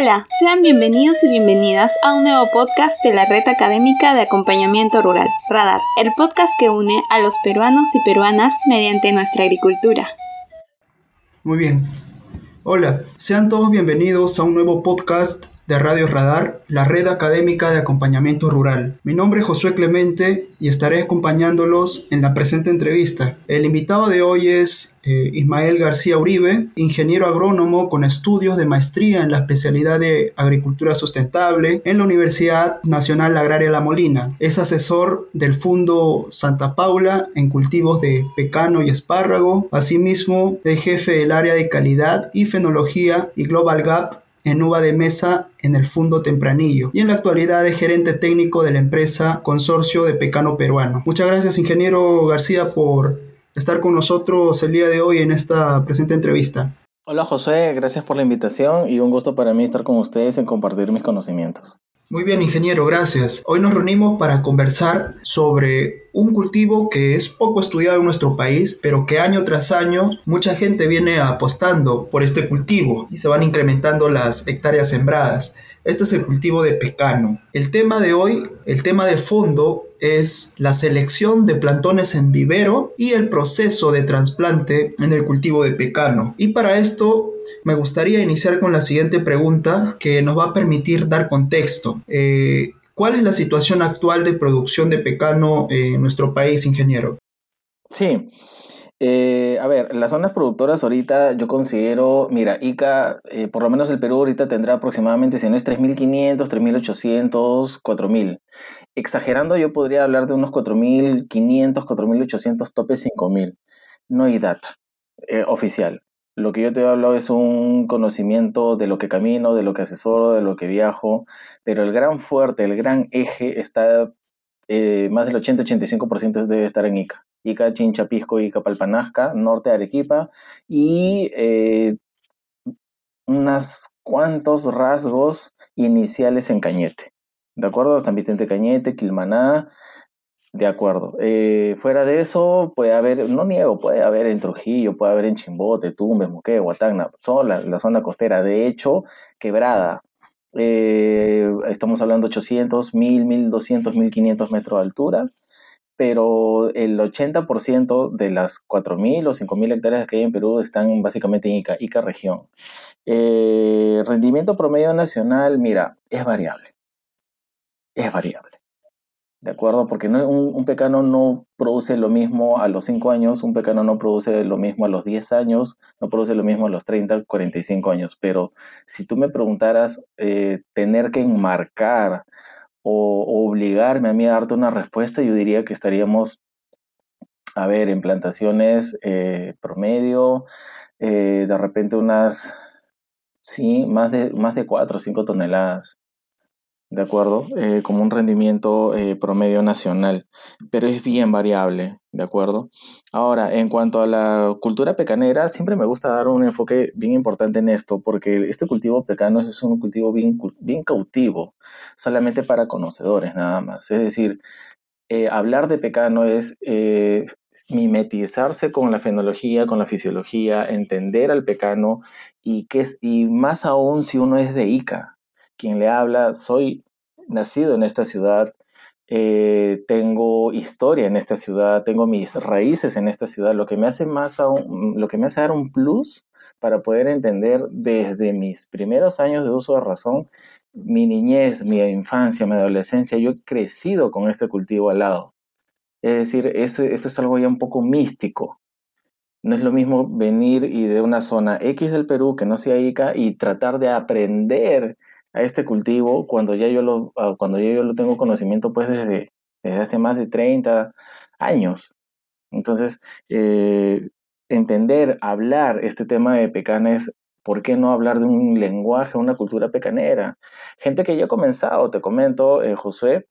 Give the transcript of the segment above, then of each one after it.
Hola, sean bienvenidos y bienvenidas a un nuevo podcast de la Red Académica de Acompañamiento Rural, Radar, el podcast que une a los peruanos y peruanas mediante nuestra agricultura. Muy bien. Hola, sean todos bienvenidos a un nuevo podcast de Radio Radar, la red académica de acompañamiento rural. Mi nombre es Josué Clemente y estaré acompañándolos en la presente entrevista. El invitado de hoy es eh, Ismael García Uribe, ingeniero agrónomo con estudios de maestría en la especialidad de agricultura sustentable en la Universidad Nacional Agraria La Molina. Es asesor del Fundo Santa Paula en cultivos de pecano y espárrago. Asimismo, es jefe del área de calidad y fenología y Global Gap en uva de mesa en el Fundo Tempranillo y en la actualidad es gerente técnico de la empresa Consorcio de Pecano Peruano. Muchas gracias, ingeniero García, por estar con nosotros el día de hoy en esta presente entrevista. Hola José, gracias por la invitación y un gusto para mí estar con ustedes en compartir mis conocimientos. Muy bien, ingeniero, gracias. Hoy nos reunimos para conversar sobre un cultivo que es poco estudiado en nuestro país, pero que año tras año mucha gente viene apostando por este cultivo y se van incrementando las hectáreas sembradas. Este es el cultivo de pecano. El tema de hoy, el tema de fondo es la selección de plantones en vivero y el proceso de trasplante en el cultivo de pecano. Y para esto me gustaría iniciar con la siguiente pregunta que nos va a permitir dar contexto. Eh, ¿Cuál es la situación actual de producción de pecano en nuestro país, ingeniero? Sí, eh, a ver, las zonas productoras ahorita yo considero, mira, ICA, eh, por lo menos el Perú ahorita tendrá aproximadamente, si no es 3.500, 3.800, 4.000. Exagerando, yo podría hablar de unos 4.500, 4.800, tope 5.000. No hay data eh, oficial. Lo que yo te he hablado es un conocimiento de lo que camino, de lo que asesoro, de lo que viajo, pero el gran fuerte, el gran eje está, más del 80-85% debe estar en ICA. Ica Chinchapisco, Ica Palpanasca, norte de Arequipa, y eh, unos cuantos rasgos iniciales en Cañete. ¿De acuerdo? San Vicente Cañete, Quilmaná, de acuerdo. Eh, fuera de eso, puede haber, no niego, puede haber en Trujillo, puede haber en Chimbote, Tumbes, Moquegua, Huatagna, la, la, zona costera. De hecho, quebrada. Eh, estamos hablando de 800, 1000, 1200, 1500 metros de altura pero el 80% de las 4.000 o 5.000 hectáreas que hay en Perú están básicamente en Ica, Ica región. Eh, rendimiento promedio nacional, mira, es variable. Es variable. ¿De acuerdo? Porque un, pecano no produce lo mismo a los 5 años, un pecano no produce lo mismo a los 10 años, no produce lo mismo a los 30, 45 años. Pero si tú me preguntaras eh, tener que enmarcar o, obligarme a mí a darte una respuesta, yo diría que estaríamos, a ver, en plantaciones eh, promedio, eh, de repente unas, sí, más de, más de 4 o 5 toneladas. ¿De acuerdo? Eh, como un rendimiento eh, promedio nacional, pero es bien variable, ¿de acuerdo? Ahora, en cuanto a la cultura pecanera, siempre me gusta dar un enfoque bien importante en esto, porque este cultivo pecano es un cultivo bien, cautivo, solamente para conocedores nada más. Es decir, eh, hablar de pecano es mimetizarse con la fenología, con la fisiología, entender al pecano y, que es, y más aún si uno es de ICA, quien le habla, soy nacido en esta ciudad, eh, tengo historia en esta ciudad, tengo mis raíces en esta ciudad, lo que me hace más lo que me hace dar un plus para poder entender desde mis primeros años de uso de razón, mi niñez, mi infancia, mi adolescencia, yo he crecido con este cultivo al lado. Es decir, esto es algo ya un poco místico. No es lo mismo venir y de una zona X del Perú que no sea ICA y tratar de aprender a este cultivo cuando ya yo lo, ah, cuando ya yo lo tengo conocimiento pues desde, desde hace más de 30 años. Entonces, eh, entender, hablar este tema de pecanes, ¿por qué no hablar de un lenguaje, una cultura pecanera? Gente que ya ha comenzado, te comento, eh, Josué,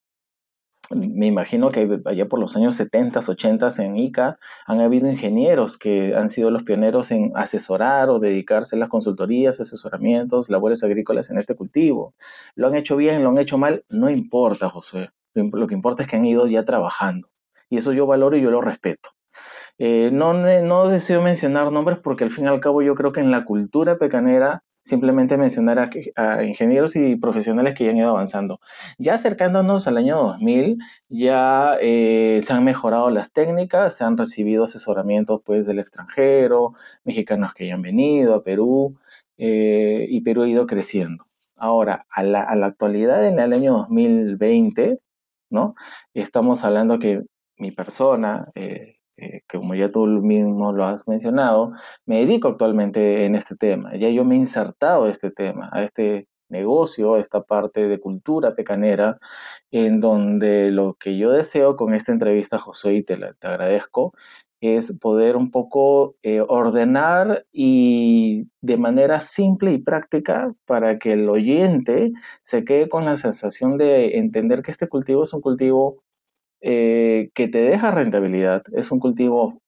me imagino que allá por los años 70, 80 en ICA han habido ingenieros que han sido los pioneros en asesorar o dedicarse a las consultorías, asesoramientos, labores agrícolas en este cultivo. Lo han hecho bien, lo han hecho mal, no importa, José. Lo que importa es que han ido ya trabajando. Y eso yo valoro y yo lo respeto. Eh, no, no deseo mencionar nombres porque al fin y al cabo yo creo que en la cultura pecanera simplemente mencionar a, ingenieros y profesionales que ya han ido avanzando. Ya acercándonos al año 2000, ya eh, se han mejorado las técnicas, se han recibido asesoramientos pues, del extranjero, mexicanos que ya han venido a Perú, eh, y Perú ha ido creciendo. Ahora, a la, a la actualidad, en el año 2020, ¿no? Estamos hablando que mi persona, eh, eh, como ya tú mismo lo has mencionado, me dedico actualmente en este tema. Ya yo me he insertado a este tema, a este negocio, a esta parte de cultura pecanera, en donde lo que yo deseo con esta entrevista, José, y te, te agradezco, es poder un poco eh, ordenar y de manera simple y práctica para que el oyente se quede con la sensación de entender que este cultivo es un cultivo eh, que te deja rentabilidad, es un cultivo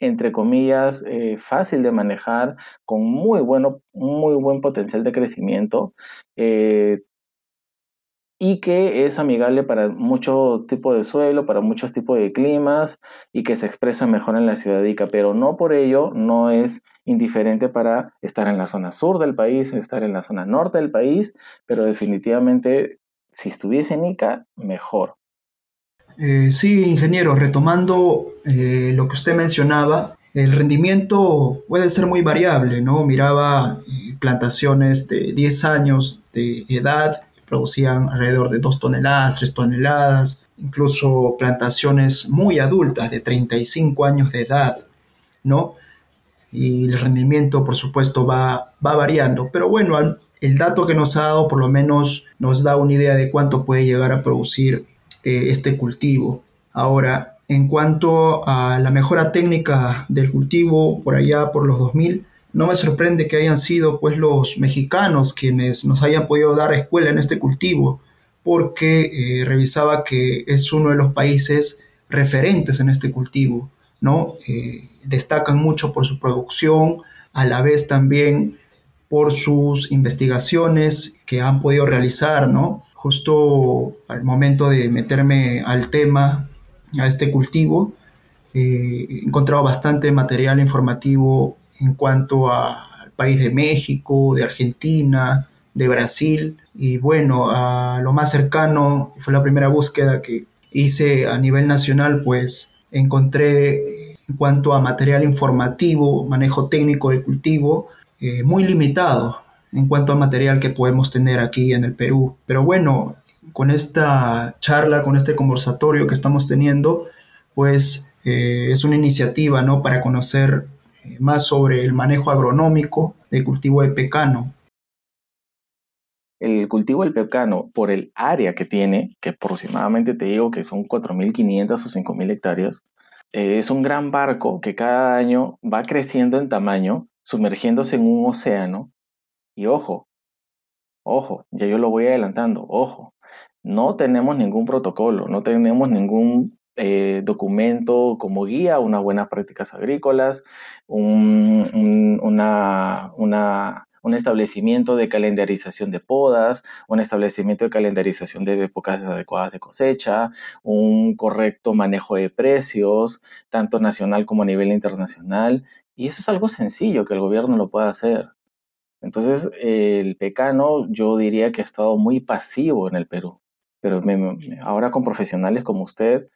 entre comillas, eh, fácil de manejar, con muy, bueno, muy buen potencial de crecimiento y que es amigable para muchos tipos de suelo, para muchos tipos de climas y que se expresa mejor en la ciudad Ica, pero no por ello no es indiferente para estar en la zona sur del país, estar en la zona norte del país, pero definitivamente si estuviese en Ica, mejor. Eh, sí, ingeniero, retomando eh, lo que usted mencionaba, el rendimiento puede ser muy variable, ¿no? Miraba eh, plantaciones de 10 años de edad producían alrededor de 2 toneladas, 3 toneladas, incluso plantaciones muy adultas de 35 años de edad, ¿no? Y el rendimiento, por supuesto, va, va variando, pero bueno, el dato que nos ha dado por lo menos nos da una idea de cuánto puede llegar a producir eh, este cultivo. Ahora, en cuanto a la mejora técnica del cultivo, por allá por los 2000, no me sorprende que hayan sido pues los mexicanos quienes nos hayan podido dar escuela en este cultivo, porque eh, revisaba que es uno de los países referentes en este cultivo, ¿no? Eh, destacan mucho por su producción, a la vez también por sus investigaciones que han podido realizar, ¿no? Justo al momento de meterme al tema, a este cultivo, eh, he encontrado bastante material informativo en cuanto al país de México, de Argentina, de Brasil. Y bueno, a lo más cercano, fue la primera búsqueda que hice a nivel nacional, pues encontré en cuanto a material informativo, manejo técnico del cultivo, eh, muy limitado en cuanto a material que podemos tener aquí en el Perú. Pero bueno, con esta charla, con este conversatorio que estamos teniendo, pues eh, es una iniciativa, ¿no? Para conocer más sobre el manejo agronómico del cultivo de pecano. El cultivo del pecano, por el área que tiene, que aproximadamente te digo que son 4.500 o 5.000 hectáreas, eh, es un gran barco que cada año va creciendo en tamaño, sumergiéndose en un océano. Y ojo, ojo, ya yo lo voy adelantando, ojo, no tenemos ningún protocolo, no tenemos ningún eh, documento como guía, unas buenas prácticas agrícolas, un, una, un establecimiento de calendarización de podas, un establecimiento de calendarización de épocas adecuadas de cosecha, un correcto manejo de precios, tanto nacional como a nivel internacional. Y eso es algo sencillo que el gobierno lo pueda hacer. Entonces, el pecano yo diría que ha estado muy pasivo en el Perú, pero ahora con profesionales como usted,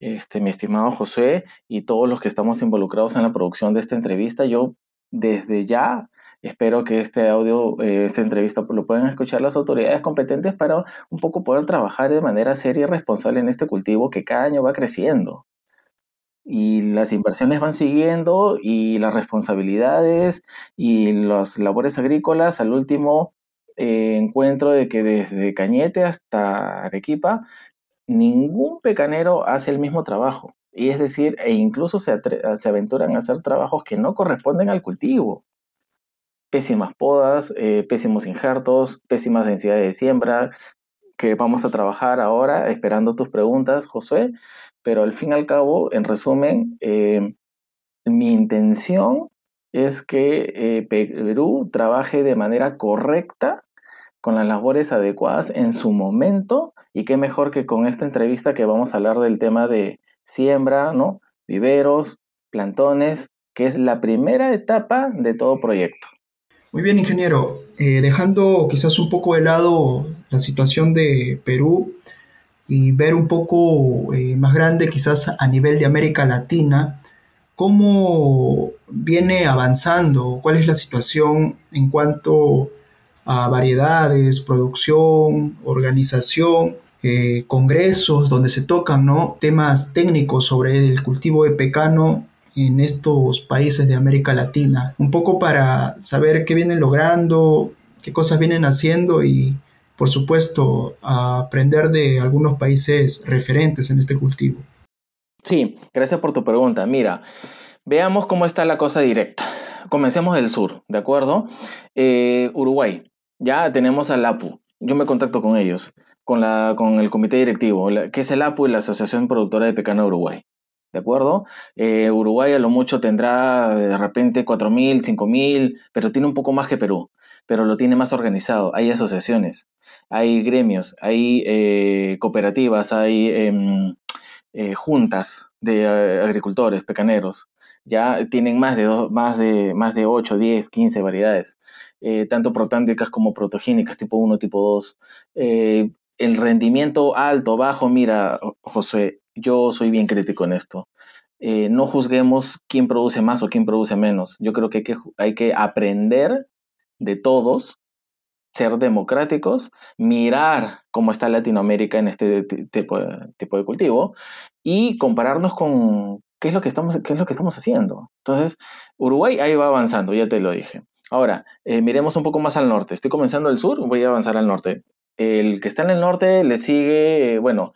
este, mi estimado José y todos los que estamos involucrados en la producción de esta entrevista. Yo desde ya espero que este audio, eh, esta entrevista, lo puedan escuchar las autoridades competentes para un poco poder trabajar de manera seria y responsable en este cultivo que cada año va creciendo. Y las inversiones van siguiendo y las responsabilidades y las labores agrícolas al último eh, encuentro de que desde Cañete hasta Arequipa ningún pecanero hace el mismo trabajo. Y es decir, e incluso se, aventuran a hacer trabajos que no corresponden al cultivo. Pésimas podas, eh, pésimos injertos, pésimas densidades de siembra, que vamos a trabajar ahora, esperando tus preguntas, Josué. Pero al fin y al cabo, en resumen, eh, mi intención es que eh, Perú trabaje de manera correcta con las labores adecuadas en su momento y qué mejor que con esta entrevista que vamos a hablar del tema de siembra, ¿no? Viveros, plantones, que es la primera etapa de todo proyecto. Muy bien, ingeniero. Eh, dejando quizás un poco de lado la situación de Perú y ver un poco eh, más grande quizás a nivel de América Latina, ¿cómo viene avanzando? ¿Cuál es la situación en cuanto a variedades, producción, organización? Eh, congresos donde se tocan ¿no? temas técnicos sobre el cultivo de pecano en estos países de América Latina, un poco para saber qué vienen logrando, qué cosas vienen haciendo y por supuesto aprender de algunos países referentes en este cultivo. Sí, gracias por tu pregunta. Mira, veamos cómo está la cosa directa. Comencemos del sur, ¿de acuerdo? Eh, Uruguay, ya tenemos al APU, yo me contacto con ellos con, la, con el comité directivo, que es el APU y la Asociación Productora de Pecano de Uruguay. ¿De acuerdo? Eh, Uruguay a lo mucho tendrá de repente 4.000, 5.000, pero tiene un poco más que Perú, pero lo tiene más organizado. Hay asociaciones, hay gremios, hay eh, cooperativas, hay em, eh, juntas de agricultores, pecaneros. Ya tienen más de, más, de, más de 8, 10, 15 variedades. tanto protándicas como protogénicas, tipo 1, tipo 2 el rendimiento alto, bajo, mira, José, yo soy bien crítico en esto. Eh, no juzguemos quién produce más o quién produce menos. Yo creo que hay que, hay que aprender de todos, ser democráticos, mirar cómo está Latinoamérica en este tipo de, cultivo y compararnos con qué es, lo que estamos, qué es lo que estamos haciendo. Entonces, Uruguay ahí va avanzando, ya te lo dije. Ahora, eh, miremos un poco más al norte. Estoy comenzando el sur, voy a avanzar al norte. El que está en el norte le sigue, bueno,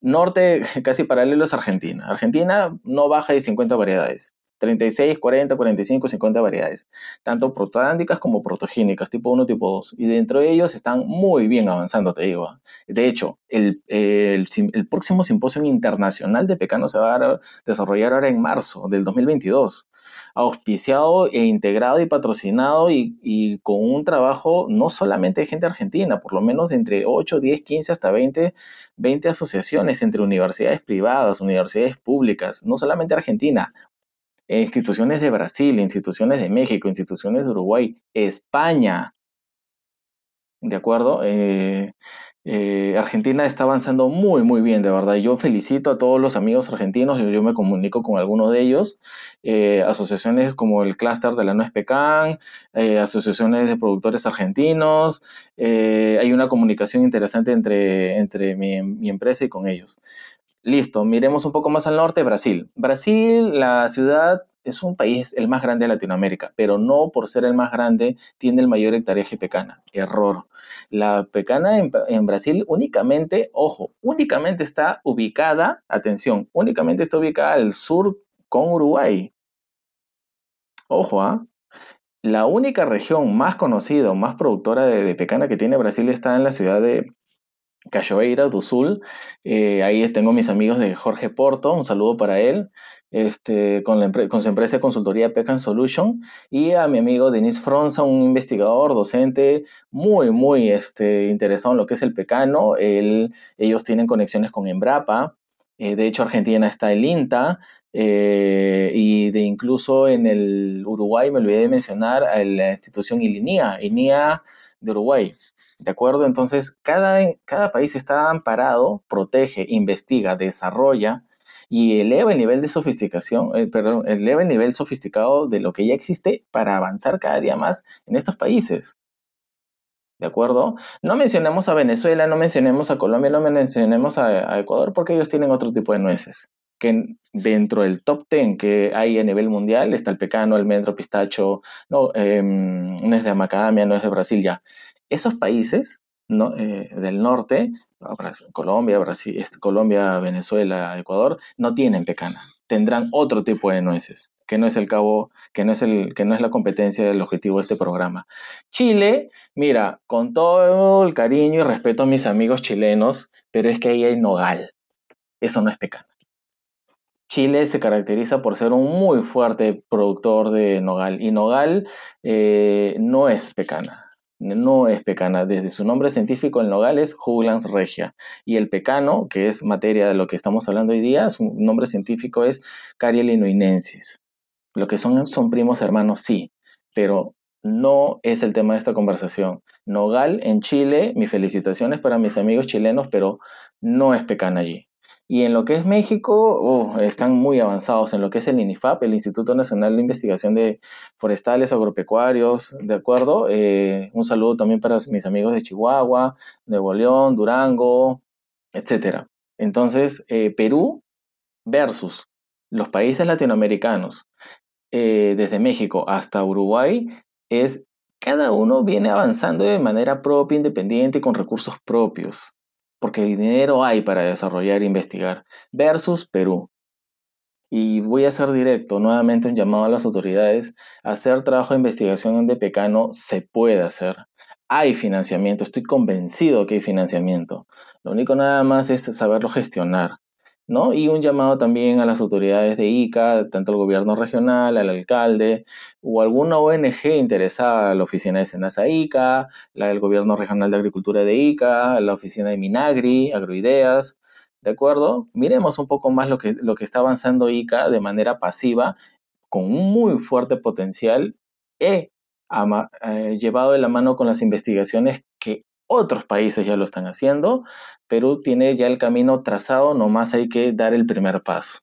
norte casi paralelo es Argentina. Argentina no baja de 50 variedades. 36, 40, 45, 50 variedades, tanto protándicas como protogénicas, tipo 1, tipo 2. Y dentro de ellos están muy bien avanzando, te digo. De hecho, el, el, el próximo simposio internacional de pecano se va a desarrollar ahora en marzo del 2022 auspiciado e integrado y patrocinado y, con un trabajo no solamente de gente argentina, por lo menos entre 8, 10, 15 hasta 20, 20 asociaciones entre universidades privadas, universidades públicas, no solamente Argentina, instituciones de Brasil, instituciones de México, instituciones de Uruguay, España. ¿De acuerdo? Eh, eh, Argentina está avanzando muy, muy bien, de verdad. Yo felicito a todos los amigos argentinos, yo, me comunico con algunos de ellos, eh, asociaciones como el Cluster de la Nuez Pecan, asociaciones de productores argentinos, hay una comunicación interesante entre, entre mi empresa y con ellos. Listo, miremos un poco más al norte, Brasil. Brasil, la ciudad es un país el más grande de Latinoamérica, pero no por ser el más grande tiene el mayor hectareaje pecana. Error. La pecana en, Brasil únicamente, ojo, únicamente está ubicada, atención, únicamente está ubicada al sur con Uruguay. Ojo, ¿ah? La única región más conocida o más productora de, pecana que tiene Brasil está en la ciudad de Cachoeira do Sul. Eh, ahí tengo mis amigos de Jorge Porto, un saludo para él este, con, la, su empresa de consultoría Pecan Solution y a mi amigo Denis Fronza, un investigador, docente muy, muy este, interesado en lo que es el pecano. ellos tienen conexiones con Embrapa. Eh, de hecho, Argentina está el INTA. Eh, y de incluso en el Uruguay me olvidé de mencionar a la institución ILINIA, INIA de Uruguay. ¿De acuerdo? Entonces, cada, cada país está amparado, protege, investiga, desarrolla y eleva el nivel de sofisticación, eh, perdón, eleva el nivel sofisticado de lo que ya existe para avanzar cada día más en estos países. ¿De acuerdo? No mencionemos a Venezuela, no mencionemos a Colombia, no mencionemos a, Ecuador porque ellos tienen otro tipo de nueces. Que dentro del top 10 que hay a nivel mundial está el pecano, almendro, pistacho, no, eh, nuez de macadamia, nuez de Brasil ya. Esos países ¿no? Eh, del norte Colombia, Brasil, este, Colombia, Venezuela, Ecuador, no tienen pecana. Tendrán otro tipo de nueces, que no es el cabo, que no es el, que no es la competencia del objetivo de este programa. Chile, mira, con todo el cariño y respeto a mis amigos chilenos, pero es que ahí hay nogal. Eso no es pecana. Chile se caracteriza por ser un muy fuerte productor de nogal y nogal eh, no es pecana no es pecana. Desde su nombre científico, el nogal es Juglans regia. Y el pecano, que es materia de lo que estamos hablando hoy día, su nombre científico es Cariel Lo que son son primos hermanos, sí, pero no es el tema de esta conversación. Nogal en Chile, mis felicitaciones para mis amigos chilenos, pero no es pecan allí. Y en lo que es México, oh, están muy avanzados en lo que es el INIFAP, el Instituto Nacional de Investigación de Forestales Agropecuarios, ¿de acuerdo? Eh, un saludo también para mis amigos de Chihuahua, Nuevo León, Durango, etc. Entonces, eh, Perú versus los países latinoamericanos, eh, desde México hasta Uruguay, es cada uno viene avanzando de manera propia, independiente, con recursos propios porque dinero hay para desarrollar e investigar, versus Perú. Y voy a ser directo, nuevamente un llamado a las autoridades, hacer trabajo de investigación en Depecano se puede hacer. Hay financiamiento, estoy convencido que hay financiamiento. Lo único nada más es saberlo gestionar. ¿No? Y un llamado también a las autoridades de ICA, tanto al gobierno regional, al alcalde o alguna ONG interesada, la oficina de Senasa ICA, la del gobierno regional de agricultura de ICA, la oficina de Minagri, Agroideas, ¿de acuerdo? Miremos un poco más lo que, lo que está avanzando ICA de manera pasiva, con un muy fuerte potencial, he eh, llevado de la mano con las investigaciones otros países ya lo están haciendo. Perú tiene ya el camino trazado, nomás hay que dar el primer paso.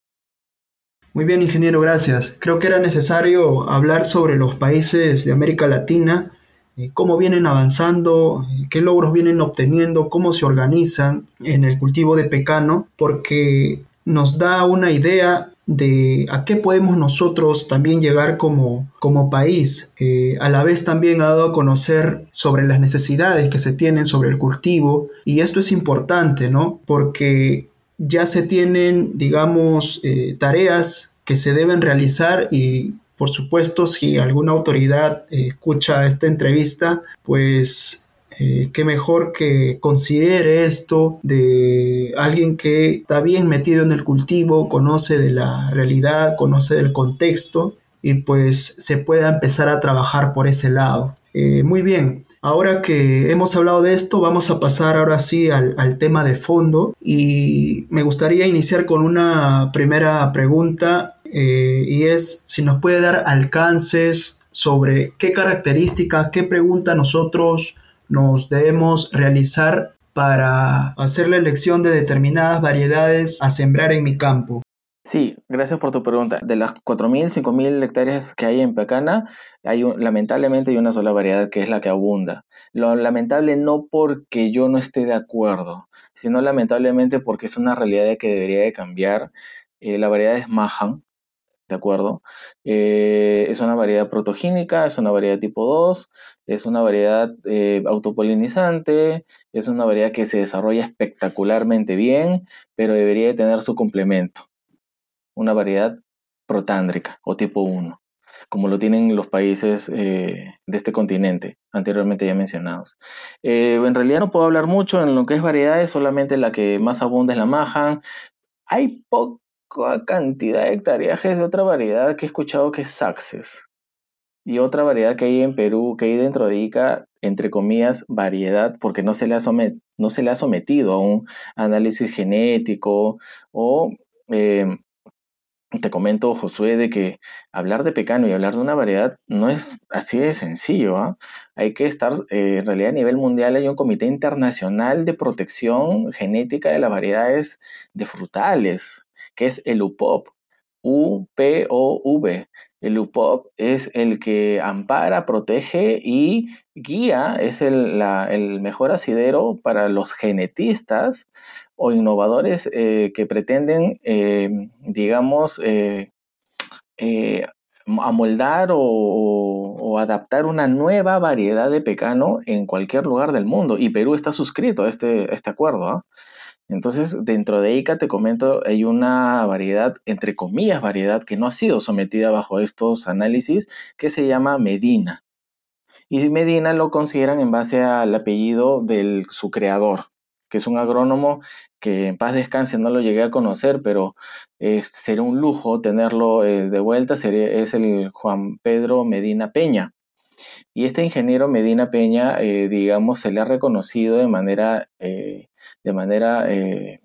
Muy bien, ingeniero, gracias. Creo que era necesario hablar sobre los países de América Latina, eh, cómo vienen avanzando, eh, qué logros vienen obteniendo, cómo se organizan en el cultivo de pecano, porque nos da una idea de a qué podemos nosotros también llegar como, como país. Eh, a la vez también ha dado a conocer sobre las necesidades que se tienen sobre el cultivo y esto es importante, ¿no? Porque ya se tienen, digamos, eh, tareas que se deben realizar y por supuesto si alguna autoridad eh, escucha esta entrevista, pues eh, qué mejor que considere esto de alguien que está bien metido en el cultivo, conoce de la realidad, conoce del contexto y pues se pueda empezar a trabajar por ese lado. Eh, muy bien, ahora que hemos hablado de esto, vamos a pasar ahora sí al, tema de fondo y me gustaría iniciar con una primera pregunta eh, y es si nos puede dar alcances sobre qué características, qué pregunta nosotros nos debemos realizar para hacer la elección de determinadas variedades a sembrar en mi campo? Sí, gracias por tu pregunta. De las 4.000, 5.000 hectáreas que hay en Pecana, hay lamentablemente hay una sola variedad que es la que abunda. Lo lamentable no porque yo no esté de acuerdo, sino lamentablemente porque es una realidad que debería de cambiar. Eh, la variedad es Mahan, ¿de acuerdo? Eh, es una variedad protogénica, es una variedad tipo 2, es una variedad eh, autopolinizante, es una variedad que se desarrolla espectacularmente bien, pero debería de tener su complemento. Una variedad protándrica o tipo 1, como lo tienen los países eh, de este continente, anteriormente ya mencionados. en realidad no puedo hablar mucho en lo que es variedades, solamente la que más abunda es la maja. Hay poco cantidad de hectareajes de otra variedad que he escuchado que es Saxes. Y otra variedad que hay en Perú, que hay dentro de ICA, entre comillas, variedad, porque no se le ha, sometido a un análisis genético o em, te comento, Josué, de que hablar de pecano y hablar de una variedad no es así de sencillo. ¿ah? Hay que estar, eh, en realidad a nivel mundial hay un comité internacional de protección genética de las variedades de frutales que es el UPOP, U-P-O-V. El UPOP es el que ampara, protege y guía, es el, mejor asidero para los genetistas o innovadores eh, que pretenden, eh, digamos, eh, amoldar o, adaptar una nueva variedad de pecano en cualquier lugar del mundo. Y Perú está suscrito a este, este acuerdo. ¿ah? Entonces, dentro de ICA te comento, hay una variedad, entre comillas, variedad que no ha sido sometida bajo estos análisis, que se llama Medina. Y Medina lo consideran en base al apellido de su creador, que es un agrónomo que en paz descanse no lo llegué a conocer, pero sería un lujo tenerlo eh, de vuelta, sería, es el Juan Pedro Medina Peña. Y este ingeniero Medina Peña, eh, digamos, se le ha reconocido de manera eh, de manera eh,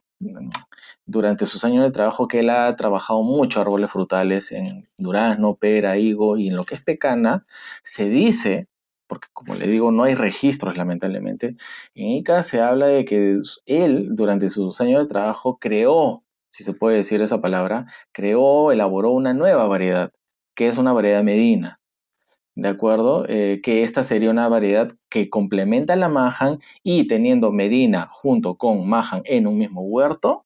durante sus años de trabajo que él ha trabajado mucho árboles frutales en durazno, pera, higo y en lo que es pecana, se dice, porque como le digo, no hay registros lamentablemente, en Ica se habla de que él durante sus años de trabajo creó, si se puede decir esa palabra, creó, elaboró una nueva variedad, que es una variedad medina. ¿De acuerdo? Eh, que esta sería una variedad que complementa la Mahan y teniendo Medina junto con Mahan en un mismo huerto,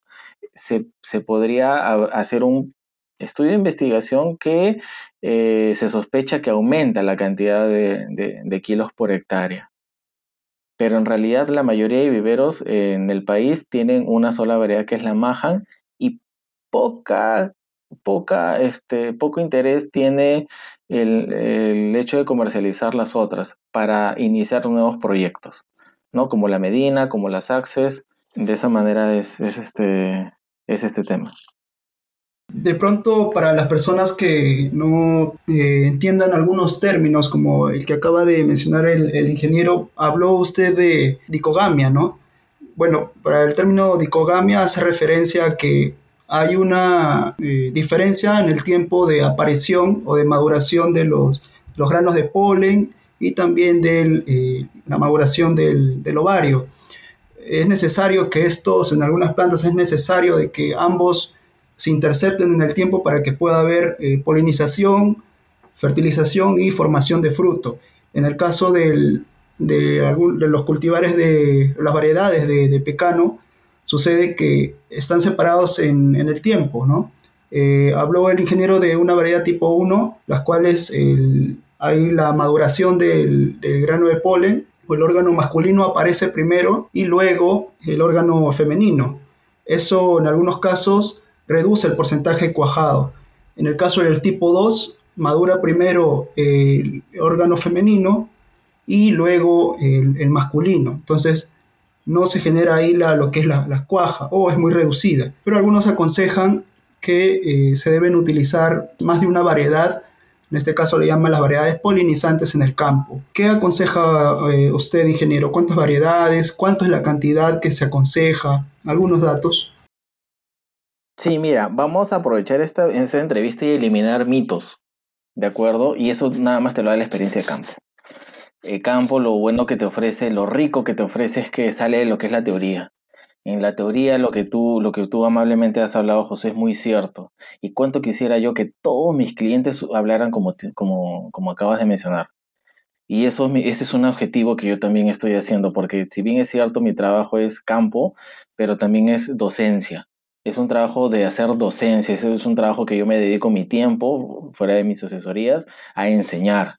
se, podría hacer un estudio de investigación que eh, se sospecha que aumenta la cantidad de, kilos por hectárea. Pero en realidad la mayoría de viveros en el país tienen una sola variedad que es la Mahan y poca, poca, este, poco interés tiene el, hecho de comercializar las otras para iniciar nuevos proyectos, ¿no? Como la Medina, como las Access. De esa manera es, este, es este tema. De pronto, para las personas que no eh, entiendan algunos términos, como el que acaba de mencionar el, ingeniero, habló usted de dicogamia, ¿no? Bueno, para el término dicogamia hace referencia a que hay una eh, diferencia en el tiempo de aparición o de maduración de los, los granos de polen y también de eh, la maduración del, ovario. Es necesario que estos, en algunas plantas es necesario de que ambos se intercepten en el tiempo para que pueda haber eh, polinización, fertilización y formación de fruto. En el caso de, los cultivares de las variedades de, de pecano, sucede que están separados en, el tiempo, ¿no? Eh, habló el ingeniero de una variedad tipo 1, las cuales hay la maduración del, grano de polen, el órgano masculino aparece primero y luego el órgano femenino. Eso en algunos casos reduce el porcentaje cuajado. En el caso del tipo 2, madura primero el órgano femenino y luego el, el masculino. Entonces, no se genera ahí la, lo que es la, cuaja o es muy reducida. Pero algunos aconsejan que eh, se deben utilizar más de una variedad, en este caso le llaman las variedades polinizantes en el campo. ¿Qué aconseja eh, usted, ingeniero? ¿Cuántas variedades? ¿Cuánto es la cantidad que se aconseja? ¿Algunos datos? Sí, mira, vamos a aprovechar esta, esta entrevista y eliminar mitos, ¿de acuerdo? Y eso nada más te lo da la experiencia de campo el campo lo bueno que te ofrece, lo rico que te ofrece es que sale de lo que es la teoría. En la teoría lo que tú, lo que tú amablemente has hablado, José, es muy cierto. Y cuánto quisiera yo que todos mis clientes hablaran como, como, como acabas de mencionar. Y eso, ese es un objetivo que yo también estoy haciendo, porque si bien es cierto, mi trabajo es campo, pero también es docencia. Es un trabajo de hacer docencia, es un trabajo que yo me dedico mi tiempo, fuera de mis asesorías, a enseñar,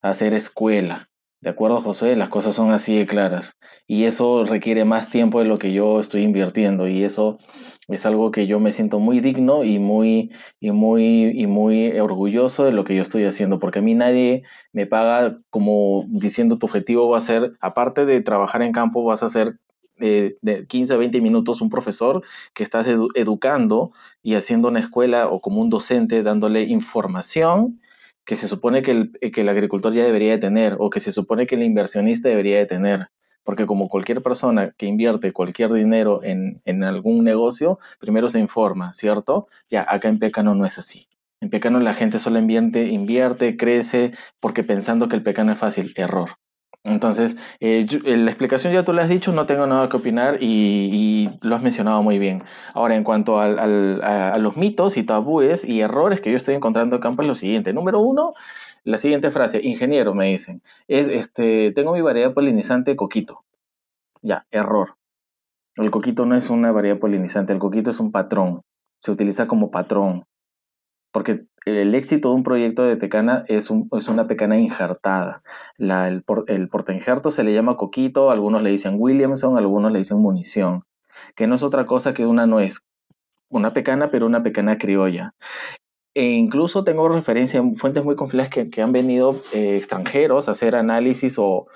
a hacer escuela. De acuerdo, José, las cosas son así de claras. Y eso requiere más tiempo de lo que yo estoy invirtiendo. Y eso es algo que yo me siento muy digno y muy, y muy, y muy orgulloso de lo que yo estoy haciendo. Porque a mí nadie me paga como diciendo tu objetivo va a ser, aparte de trabajar en campo, vas a ser eh, de 15 a 20 minutos un profesor que estás educando y haciendo una escuela o como un docente dándole información que se supone que el, que el agricultor ya debería de tener o que se supone que el inversionista debería de tener. Porque como cualquier persona que invierte cualquier dinero en, en algún negocio, primero se informa, ¿cierto? Ya, acá en Pecano no es así. En Pecano la gente solo invierte, invierte, crece, porque pensando que el Pecano es fácil, error. Entonces, eh, eh, la explicación ya tú la has dicho, no tengo nada que opinar y, lo has mencionado muy bien. Ahora, en cuanto a, los mitos y tabúes y errores que yo estoy encontrando en campo es lo siguiente. Número uno, la siguiente frase, ingeniero, me dicen, es, este, tengo mi variedad polinizante coquito. Ya, error. El coquito no es una variedad polinizante, el coquito es un patrón, se utiliza como patrón porque el éxito de un proyecto de pecana es, una pecana injertada. el, portainjerto se le llama coquito, algunos le dicen Williamson, algunos le dicen munición, que no es otra cosa que una nuez, una pecana, pero una pecana criolla. E incluso tengo referencia en fuentes muy confiables que, han venido eh, extranjeros a hacer análisis o,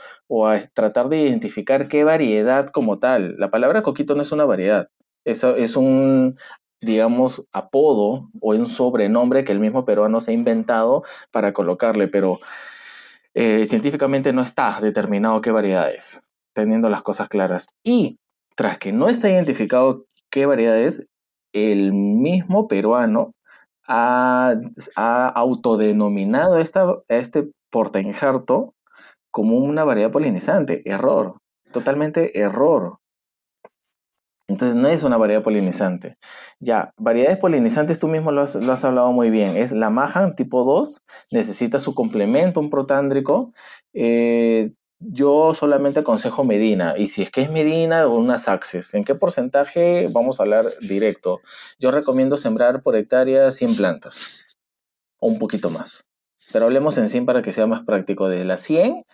a tratar de identificar qué variedad como tal. La palabra coquito no es una variedad, es un digamos, apodo o un sobrenombre que el mismo peruano se ha inventado para colocarle, pero eh, científicamente no está determinado qué variedad es, teniendo las cosas claras. Y tras que no está identificado ¿Qué variedades? El mismo peruano ha, autodenominado a este portainjerto como una variedad polinizante. Error. Totalmente error. Entonces no es una variedad polinizante. Ya, variedades polinizantes tú mismo lo has, hablado muy bien. Es la maja tipo 2, necesita su complemento, un protándrico. Eh, yo solamente aconsejo Medina. Y si es que es Medina o unas Axes, ¿en qué porcentaje? Vamos a hablar directo. Yo recomiendo sembrar por hectárea 100 plantas. O un poquito más. Pero hablemos en 100 para que sea más práctico. De las 100,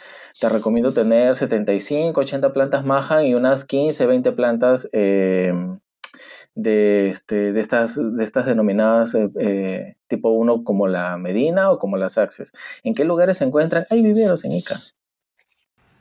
te recomiendo tener 75, 80 plantas maja y unas 15, 20 plantas em, de, este, de, estas, de estas denominadas eh, eh, tipo 1 como la Medina o como las Axes. ¿En qué lugares se encuentran? Hay viveros en Ica.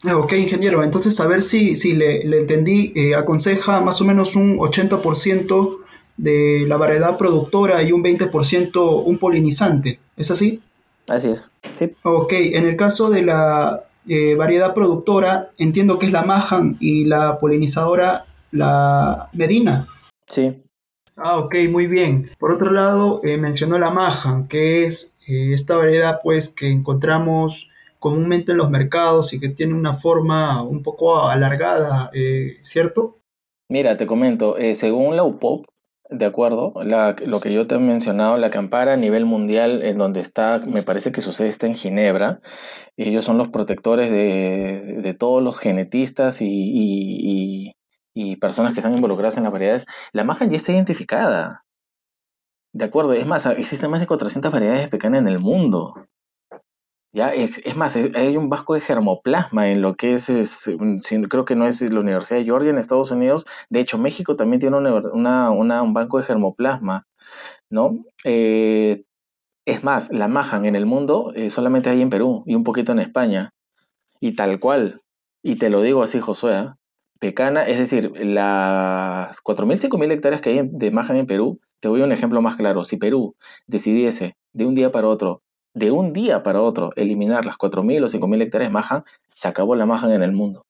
Ah, ok, ingeniero. Entonces, a ver si, si le, le entendí. Eh, aconseja más o menos un 80% de la variedad productora y un 20% un polinizante. ¿Es así? Así es. Sí. Ok, en el caso de la eh, variedad productora, entiendo que es la Mahan y la polinizadora la Medina. Sí. Ah, ok, muy bien. Por otro lado, eh, mencionó la Mahan, que es eh, esta variedad pues que encontramos comúnmente en los mercados y que tiene una forma un poco alargada, ¿cierto? Mira, te comento, según la UPOP, de acuerdo. lo que yo te he mencionado, la campara a nivel mundial, en donde está, me parece que su sede está en Ginebra. Ellos son los protectores de, todos los genetistas y, personas que están involucradas en las variedades. La maja ya está identificada. De acuerdo, es más, existen más de 400 variedades pequeñas en el mundo. Ya, es, más, hay un vasco de germoplasma en lo que es, creo que no es la Universidad de Georgia en Estados Unidos. De hecho, México también tiene un banco de germoplasma, ¿no? Eh, es más, la majan en el mundo eh, solamente hay en Perú y un poquito en España. Y tal cual, y te lo digo así, Josué, ¿eh? pecana, es decir, las 4.000, 5.000 hectáreas que hay de majan en Perú, te doy un ejemplo más claro. Si Perú decidiese de un día para otro de un día para otro eliminar las 4.000 o 5.000 hectáreas de maja, se acabó la maja en el mundo.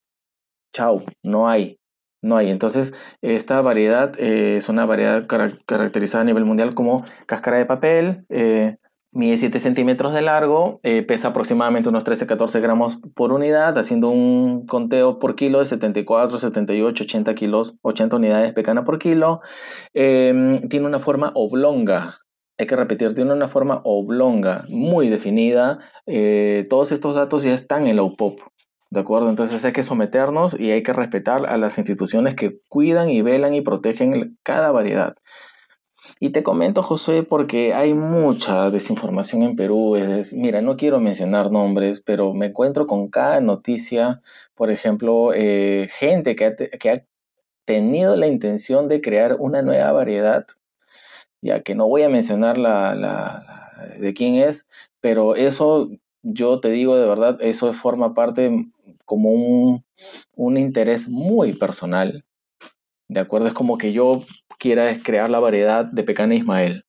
Chao, no hay. No hay. Entonces, esta variedad eh, es una variedad caracterizada a nivel mundial como cáscara de papel, eh, mide 7 centímetros de largo, eh, pesa aproximadamente unos 13-14 gramos por unidad, haciendo un conteo por kilo de 74, 78, 80 kilos, 80 unidades pecana por kilo. tiene una forma oblonga, hay que repetir, tiene una forma oblonga, muy definida. Eh, todos estos datos ya están en la UPOP, ¿de acuerdo? Entonces hay que someternos y hay que respetar a las instituciones que cuidan y velan y protegen cada variedad. Y te comento, José, porque hay mucha desinformación en Perú. Es, mira, no quiero mencionar nombres, pero me encuentro con cada noticia, por ejemplo, eh, gente que que ha tenido la intención de crear una nueva variedad ya que no voy a mencionar la, de quién es, pero eso yo te digo de verdad, eso forma parte como un, un interés muy personal, ¿de acuerdo? Es como que yo quiera crear la variedad de Pecana Ismael.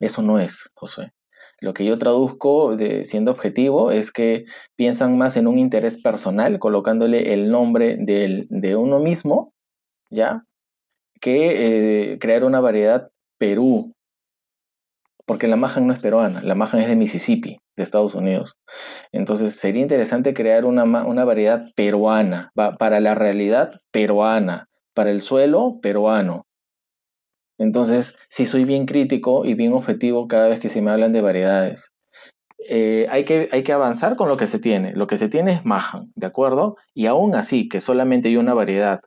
Eso no es, José. Lo que yo traduzco de, siendo objetivo es que piensan más en un interés personal, colocándole el nombre de uno mismo, ¿ya? Que eh, crear una variedad Perú, porque la Mahan no es peruana, la Mahan es de Mississippi, de Estados Unidos. Entonces sería interesante crear una, una variedad peruana, para la realidad peruana, para el suelo peruano. Entonces, sí soy bien crítico y bien objetivo cada vez que se me hablan de variedades. Eh, hay, que, hay que avanzar con lo que se tiene. Lo que se tiene es Mahan, ¿de acuerdo? Y aún así, que solamente hay una variedad,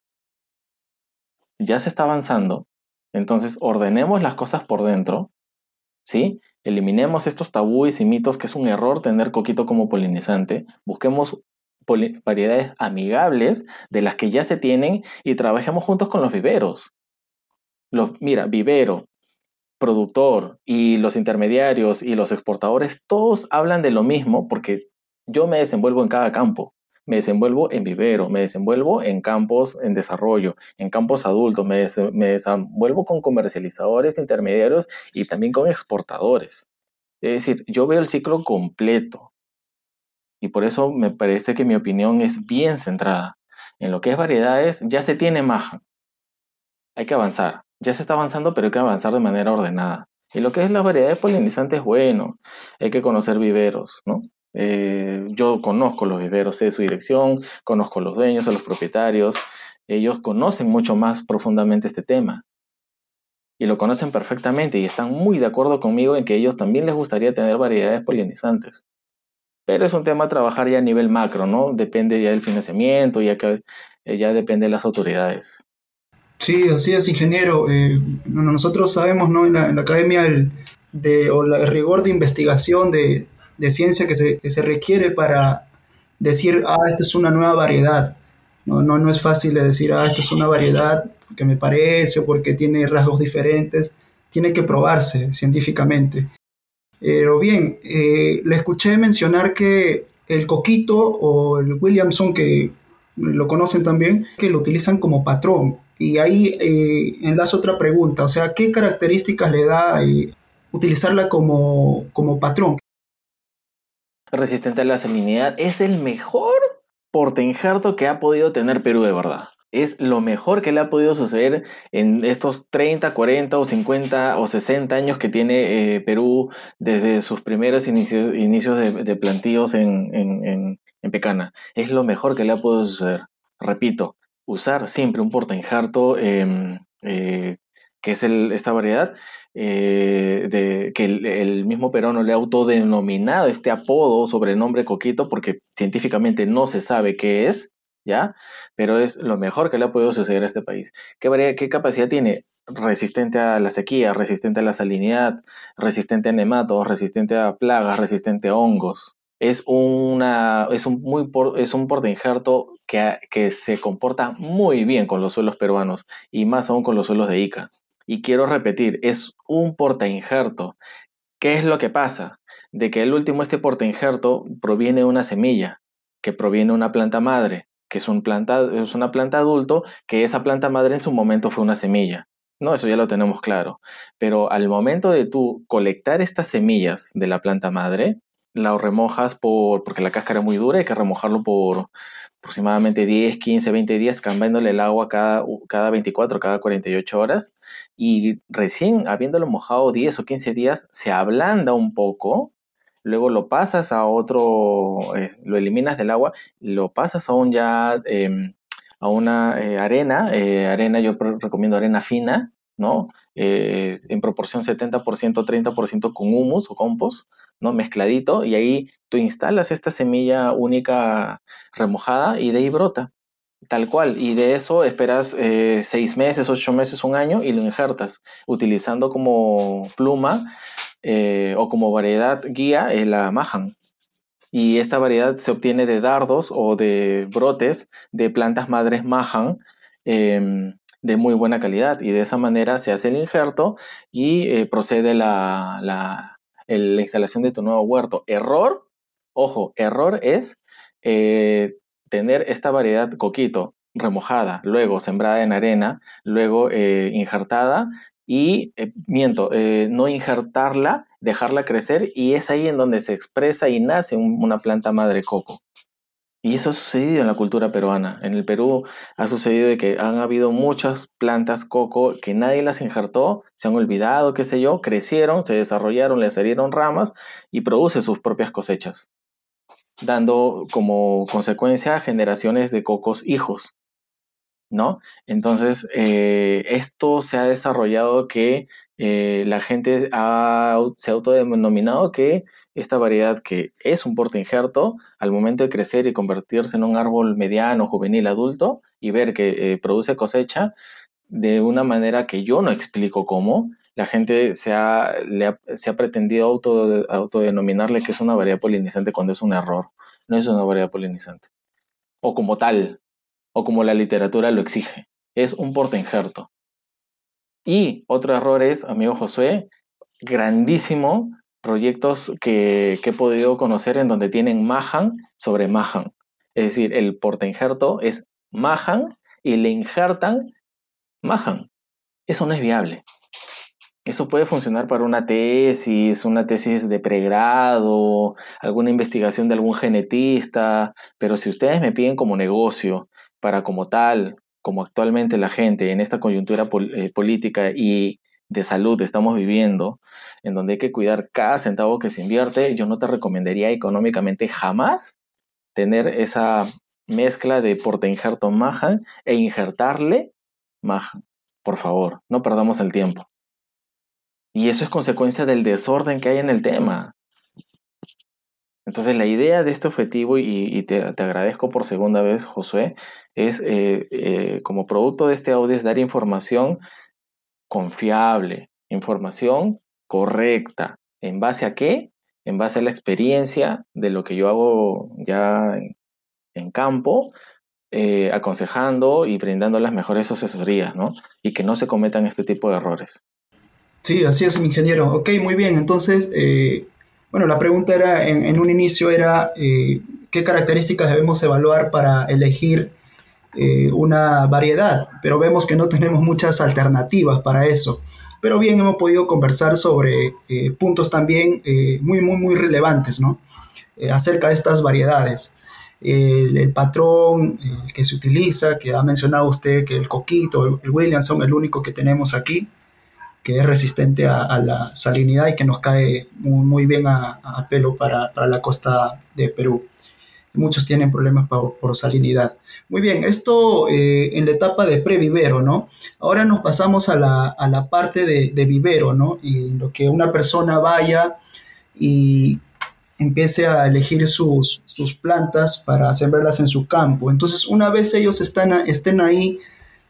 ya se está avanzando. Entonces, ordenemos las cosas por dentro ¿sí? Eliminemos estos tabúes y mitos que es un error tener coquito como polinizante. Busquemos variedades amigables de las que ya se tienen y trabajemos juntos con los viveros. Los, mira, vivero, productor y los intermediarios y los exportadores, todos hablan de lo mismo porque yo me desenvuelvo en cada campo me desenvuelvo en vivero, me desenvuelvo en campos en desarrollo, en campos adultos, me, desenvuelvo con comercializadores, intermediarios y también con exportadores. Es decir, yo veo el ciclo completo y por eso me parece que mi opinión es bien centrada. En lo que es variedades, ya se tiene maja. Hay que avanzar. Ya se está avanzando, pero hay que avanzar de manera ordenada. Y lo que es la variedad de polinizantes es bueno. Hay que conocer viveros, ¿no? Eh, yo conozco los viveros, sé su dirección, conozco los dueños, a los propietarios. Ellos conocen mucho más profundamente este tema. Y lo conocen perfectamente y están muy de acuerdo conmigo en que ellos también les gustaría tener variedades polinizantes. Pero es un tema a trabajar ya a nivel macro, ¿no? Depende ya del financiamiento, ya que eh, ya depende de las autoridades. Sí, así es, ingeniero. Eh, nosotros sabemos, ¿no? En la, academia de, o el rigor de investigación de, de ciencia que se, que se, requiere para decir, ah, esta es una nueva variedad. No, no, no es fácil decir, ah, esta es una variedad porque me parece o porque tiene rasgos diferentes. Tiene que probarse científicamente. Pero bien, eh, le escuché mencionar que el coquito o el Williamson, que lo conocen también, que lo utilizan como patrón. Y ahí eh, enlazo otra pregunta, o sea, ¿qué características le da eh, utilizarla como, como patrón? Resistente a la salinidad es el mejor porte que ha podido tener Perú de verdad es lo mejor que le ha podido suceder en estos 30, 40 o 50 o 60 años que tiene eh, Perú desde sus primeros inicios, inicios de, plantíos en, en, en, Pecana. Es lo mejor que le ha podido suceder. Repito, usar siempre un porta em, eh, que es esta variedad, eh, que el, el, mismo peruano le ha autodenominado este apodo, sobrenombre coquito, porque científicamente no se sabe qué es, ¿ya? Pero es lo mejor que le ha podido suceder a este país. ¿Qué, qué capacidad tiene? Resistente a la sequía, resistente a la salinidad, resistente a nematodos, resistente a plagas, resistente a hongos. Es, una, es un, muy es un injerto que, que se comporta muy bien con los suelos peruanos y más aún con los suelos de Ica. Y quiero repetir, es un injerto. ¿Qué es lo que pasa? De que el último, este injerto proviene de una semilla, que proviene de una planta madre, que es, un planta, es una planta adulto, que esa planta madre en su momento fue una semilla. No, eso ya lo tenemos claro. Pero al momento de tú colectar estas semillas de la planta madre, la remojas por, porque la cáscara es muy dura, hay que remojarlo por aproximadamente 10, 15, 20 días, cambiándole el agua cada, cada 24, cada 48 horas. Y recién habiéndolo mojado 10 o 15 días, se ablanda un poco luego lo pasas a otro, eh, lo eliminas del agua, lo pasas a un ya, em, a una eh, arena, eh, arena yo recomiendo arena fina, ¿no? en proporción 70%, 30% con humus o compost, ¿no? Mezcladito, y ahí tú instalas esta semilla única remojada y de ahí brota. Tal cual, y de eso esperas seis meses, ocho meses, un año y lo injertas, utilizando como pluma eh, o como variedad guía la Mahan. Y esta variedad se obtiene de dardos o de brotes de plantas madres Mahan em, de muy buena calidad. Y de esa manera se hace el injerto y eh, procede la, la, instalación de tu nuevo huerto. Error, ojo, error es eh, tener esta variedad coquito remojada, luego sembrada en arena, luego injertada y, eh, miento, eh, no injertarla, dejarla crecer y es ahí en donde se expresa y nace una planta madre coco. Y eso ha sucedido en la cultura peruana. En el Perú ha sucedido que han habido muchas plantas coco que nadie las injertó, se han olvidado, qué sé yo, crecieron, se desarrollaron, le salieron ramas y produce sus propias cosechas, dando como consecuencia generaciones de cocos hijos. ¿no? Entonces, eh, esto se ha desarrollado que eh, la gente ha, se ha autodenominado que esta variedad que es un porte injerto, al momento de crecer y convertirse en un árbol mediano, juvenil, adulto, y ver que eh, produce cosecha, de una manera que yo no explico cómo, la gente se ha, se ha pretendido auto, autodenominarle que es una variedad polinizante cuando es un error, no es una variedad polinizante. O como tal, o como la literatura lo exige. Es un injerto. Y otro error es, amigo Josué, grandísimo proyectos que, he podido conocer en donde tienen Mahan sobre Mahan. Es decir, el injerto es Mahan y le injertan Mahan. Eso no es viable. Eso puede funcionar para una tesis, una tesis de pregrado, alguna investigación de algún genetista, pero si ustedes me piden como negocio para como tal como actualmente la gente en esta coyuntura eh, política y de salud estamos viviendo, en donde hay que cuidar cada centavo que se invierte, yo no te recomendaría económicamente jamás tener esa mezcla de porta injerto Mahan e injertarle Mahan. Por favor, no perdamos el tiempo. Y eso es consecuencia del desorden que hay en el tema. Entonces la idea de este objetivo, y, te, agradezco por segunda vez, Josué, es eh, eh, como producto de este audio es dar información confiable, información correcta. ¿En base a qué? En base a la experiencia de lo que yo hago ya en, campo, eh, aconsejando y brindando las mejores asesorías, ¿no? Y que no se cometan este tipo de errores. Sí, así es, mi ingeniero. Ok, muy bien. Entonces, bueno, la pregunta era, en, un inicio era, eh, ¿qué características debemos evaluar para elegir eh, una variedad? Pero vemos que no tenemos muchas alternativas para eso. Pero bien, hemos podido conversar sobre eh, puntos también muy, muy, muy relevantes, ¿no? acerca de estas variedades. El, el, patrón que se utiliza, que ha mencionado usted que el coquito, el, el Williamson, el único que tenemos aquí, que es resistente a, la salinidad y que nos cae muy, bien a, pelo para, la costa de Perú. Muchos tienen problemas por, salinidad. Muy bien, esto eh, en la etapa de previvero, ¿no? Ahora nos pasamos a la, parte de, vivero, ¿no? Y lo que una persona vaya y empiece a elegir sus, sus plantas para sembrarlas en su campo. Entonces, una vez ellos estén ahí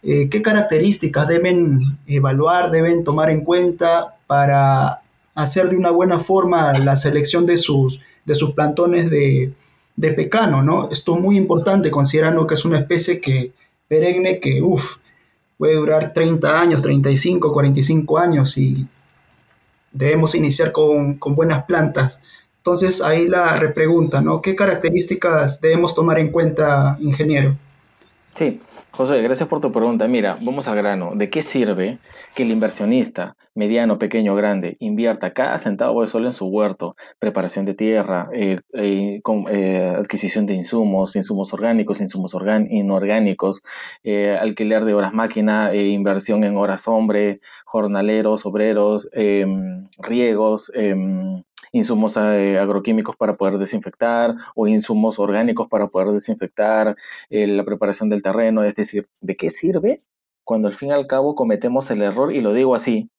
eh, qué características deben evaluar, deben tomar en cuenta para hacer de una buena forma la selección de sus, de sus plantones de, pecano, ¿no? Esto es muy importante considerando que es una especie que perenne que, uff, puede durar 30 años, 35, 45 años y debemos iniciar con, con buenas plantas. Entonces ahí la repregunta, ¿no? ¿Qué características debemos tomar en cuenta, ingeniero? Sí, José, gracias por tu pregunta. Mira, vamos al grano. ¿De qué sirve que el inversionista, mediano, pequeño, grande, invierta cada centavo de sol en su huerto, preparación de tierra, eh, eh, eh, adquisición de insumos, insumos orgánicos, insumos inorgánicos, alquiler de horas máquina, inversión en horas hombre, jornaleros, obreros, em, riegos, em, insumos eh, agroquímicos para poder desinfectar o insumos orgánicos para poder desinfectar, eh, la preparación del terreno, es decir, ¿de qué sirve cuando al fin y al cabo cometemos el error, y lo digo así,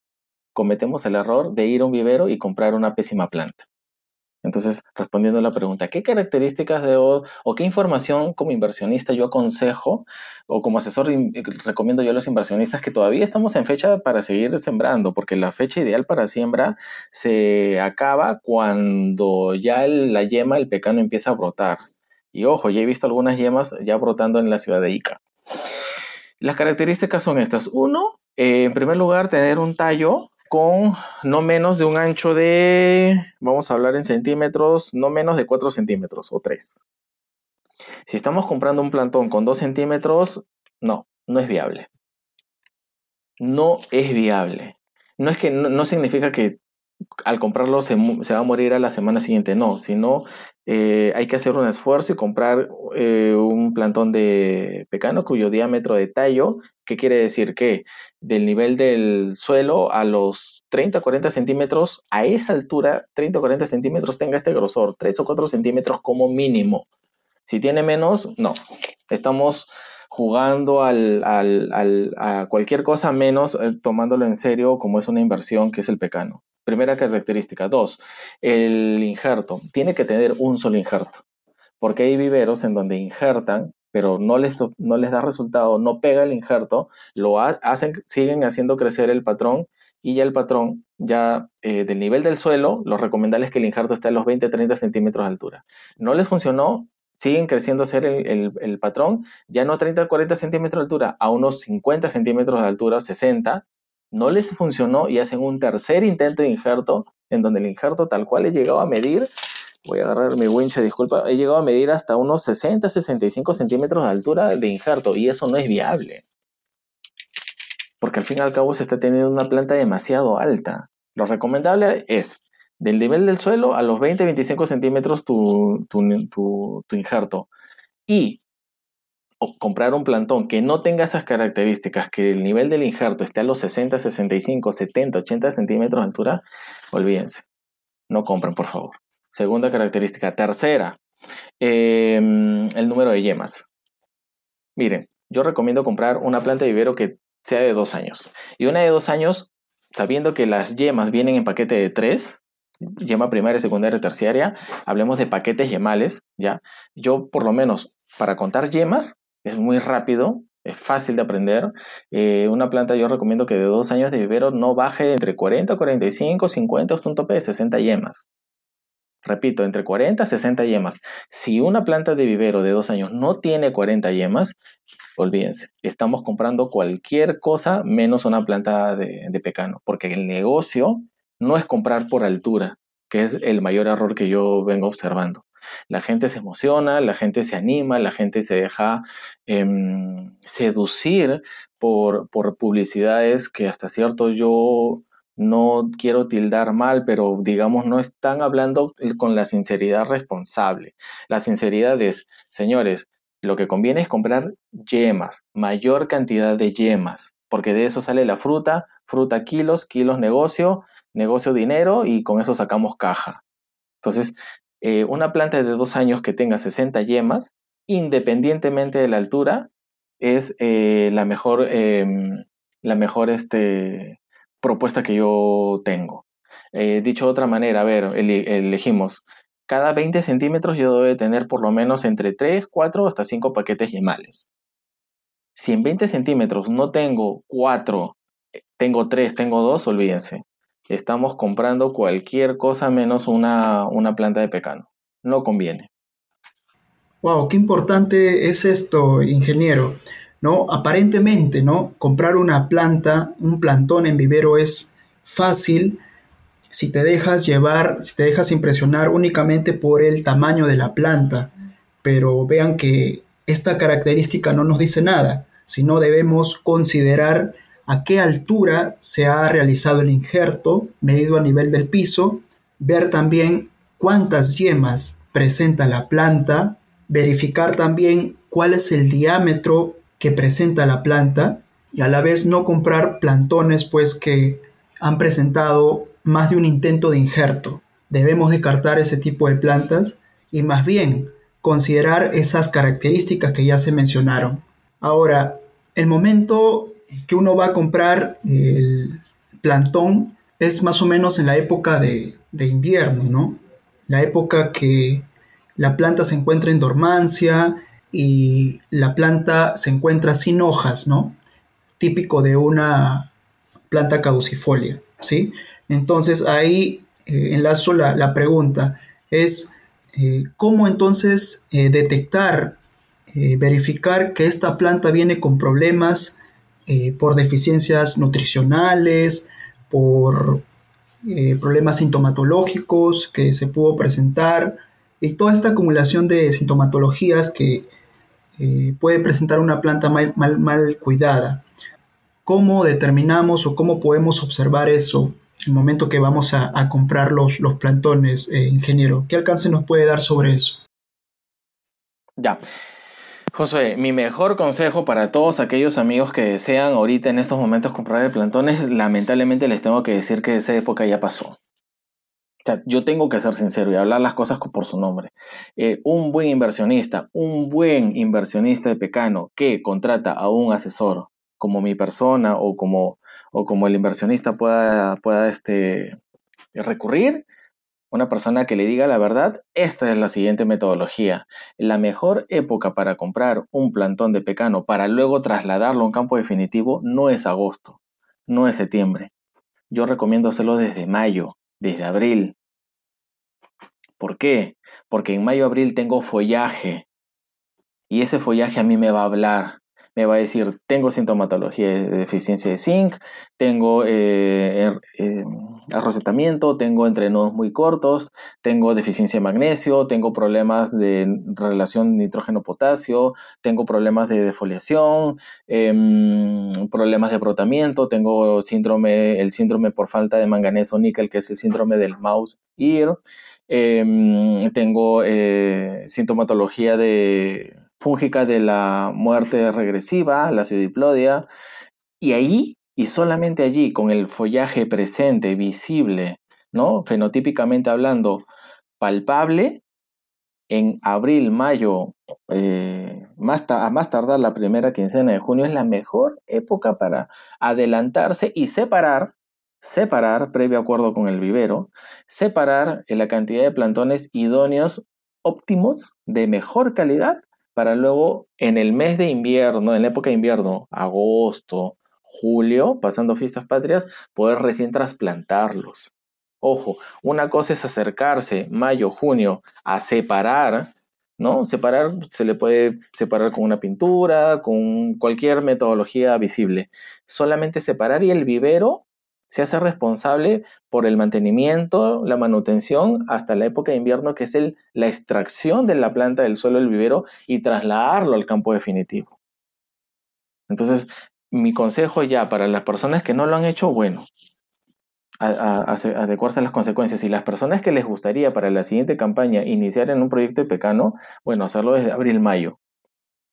cometemos el error de ir a un vivero y comprar una pésima planta? Entonces, respondiendo a la pregunta, ¿qué características de o, qué información como inversionista yo aconsejo o como asesor recomiendo yo a los inversionistas que todavía estamos en fecha para seguir sembrando? Porque la fecha ideal para siembra se acaba cuando ya la yema, el pecano empieza a brotar. Y ojo, ya he visto algunas yemas ya brotando en la ciudad de Ica. Las características son estas. Uno, eh, en primer lugar, tener un tallo con no menos de un ancho de, vamos a hablar en centímetros, no menos de 4 centímetros o 3. Si estamos comprando un plantón con 2 centímetros, no, no es viable. No es viable. No es que no, significa que al comprarlo se, va a morir a la semana siguiente, no, sino eh, hay que hacer un esfuerzo y comprar eh, un plantón de pecano cuyo diámetro de tallo ¿Qué quiere decir? Que del nivel del suelo a los 30 o 40 centímetros, a esa altura, 30 o 40 centímetros tenga este grosor, 3 o 4 centímetros como mínimo. Si tiene menos, no. Estamos jugando al, a cualquier cosa menos eh, tomándolo en serio como es una inversión que es el pecano. Primera característica. Dos, el injerto. Tiene que tener un solo injerto. Porque hay viveros en donde injertan pero no les, no les da resultado, no pega el injerto, lo hacen, siguen haciendo crecer el patrón y ya el patrón, ya eh, del nivel del suelo, lo recomendable es que el injerto esté a los 20-30 centímetros de altura. No les funcionó, siguen creciendo ser el, el, patrón, ya no a 30-40 centímetros de altura, a unos 50 centímetros de altura, 60, no les funcionó y hacen un tercer intento de injerto, en donde el injerto tal cual he llegado a medir voy a agarrar mi wincha, disculpa, he llegado a medir hasta unos 60, 65 centímetros de altura de injerto y eso no es viable. Porque al fin y al cabo se está teniendo una planta demasiado alta. Lo recomendable es del nivel del suelo a los 20-25 centímetros tu, tu, tu, injerto. Y comprar un plantón que no tenga esas características, que el nivel del injerto esté a los 60, 65, 70, 80 centímetros de altura, olvídense. No compren, por favor. Segunda característica. Tercera, em, el número de yemas. Miren, yo recomiendo comprar una planta de vivero que sea de dos años. Y una de dos años, sabiendo que las yemas vienen en paquete de tres, yema primaria, secundaria, terciaria, hablemos de paquetes yemales, ¿ya? Yo, por lo menos, para contar yemas, es muy rápido, es fácil de aprender. Eh, una planta yo recomiendo que de dos años de vivero no baje entre 40, 45, 50 hasta un tope de 60 yemas. Repito, entre 40 y 60 yemas. Si una planta de vivero de dos años no tiene 40 yemas, olvídense, estamos comprando cualquier cosa menos una planta de, de pecano, porque el negocio no es comprar por altura, que es el mayor error que yo vengo observando. La gente se emociona, la gente se anima, la gente se deja em, seducir por, por publicidades que hasta cierto yo no quiero tildar mal, pero digamos no están hablando con la sinceridad responsable. La sinceridad es, señores, lo que conviene es comprar yemas, mayor cantidad de yemas, porque de eso sale la fruta, fruta kilos, kilos negocio, negocio dinero y con eso sacamos caja. Entonces, eh, una planta de dos años que tenga 60 yemas, independientemente de la altura, es eh, la mejor, em, la mejor este, propuesta que yo tengo. Eh, dicho de otra manera, a ver, elegimos, cada 20 centímetros yo debo tener por lo menos entre 3, 4 hasta 5 paquetes yemales. Si en 20 centímetros no tengo 4, tengo 3, tengo 2, olvídense estamos comprando cualquier cosa menos una, planta de pecano. No conviene. Wow, qué importante es esto, ingeniero. ¿No? Aparentemente, ¿no? Comprar una planta, un plantón en vivero es fácil si te dejas llevar, si te dejas impresionar únicamente por el tamaño de la planta. Pero vean que esta característica no nos dice nada, sino debemos considerar a qué altura se ha realizado el injerto medido a nivel del piso, ver también cuántas yemas presenta la planta, verificar también cuál es el diámetro que presenta la planta y a la vez no comprar plantones pues que han presentado más de un intento de injerto. Debemos descartar ese tipo de plantas y más bien considerar esas características que ya se mencionaron. Ahora, el momento que uno va a comprar el plantón es más o menos en la época de, invierno, ¿no? La época que la planta se encuentra en dormancia y la planta se encuentra sin hojas, ¿no? Típico de una planta caducifolia, ¿sí? Entonces ahí eh, enlazo la, pregunta, es eh, cómo entonces eh, detectar, verificar que esta planta viene con problemas eh, por deficiencias nutricionales, por eh, problemas sintomatológicos que se pudo presentar y toda esta acumulación de sintomatologías que eh, puede presentar una planta mal, mal, cuidada. ¿Cómo determinamos o cómo podemos observar eso en el momento que vamos a, a comprar los, los plantones, ingeniero? ¿Qué alcance nos puede dar sobre eso? Ya, José, mi mejor consejo para todos aquellos amigos que desean ahorita en estos momentos comprar el plantón es, lamentablemente les tengo que decir que esa época ya pasó. O sea, yo tengo que ser sincero y hablar las cosas por su nombre. Eh, un buen inversionista, un buen inversionista de Pecano que contrata a un asesor como mi persona o como, o como el inversionista pueda, pueda este, recurrir, una persona que le diga la verdad, esta es la siguiente metodología. La mejor época para comprar un plantón de pecano para luego trasladarlo a un campo definitivo no es agosto, no es septiembre. Yo recomiendo hacerlo desde mayo, desde abril. ¿Por qué? Porque en mayo-abril tengo follaje y ese follaje a mí me va a hablar me va a decir, tengo sintomatología de deficiencia de zinc, tengo eh, er, eh, arrosetamiento, tengo entrenudos muy cortos, tengo deficiencia de magnesio, tengo problemas de relación nitrógeno-potasio, tengo problemas de defoliación, em, problemas de brotamiento, tengo síndrome, el síndrome por falta de manganeso níquel, que es el síndrome del mouse ear, em, tengo eh, sintomatología de fúngica de la muerte regresiva, la pseudiplodia, y ahí, y solamente allí, con el follaje presente, visible, ¿no? Fenotípicamente hablando, palpable, en abril, mayo, eh, más a más tardar la primera quincena de junio, es la mejor época para adelantarse y separar, separar, previo acuerdo con el vivero, separar la cantidad de plantones idóneos óptimos de mejor calidad para luego en el mes de invierno, en la época de invierno, agosto, julio, pasando fiestas patrias, poder recién trasplantarlos. Ojo, una cosa es acercarse mayo, junio a separar, ¿no? Separar se le puede separar con una pintura, con cualquier metodología visible. Solamente separar y el vivero se hace responsable por el mantenimiento, la manutención hasta la época de invierno, que es la extracción de la planta del suelo del vivero y trasladarlo al campo definitivo. Entonces, mi consejo ya para las personas que no lo han hecho, bueno, adecuarse a las consecuencias. Y las personas que les gustaría para la siguiente campaña iniciar en un proyecto de pecano, bueno, hacerlo desde abril-mayo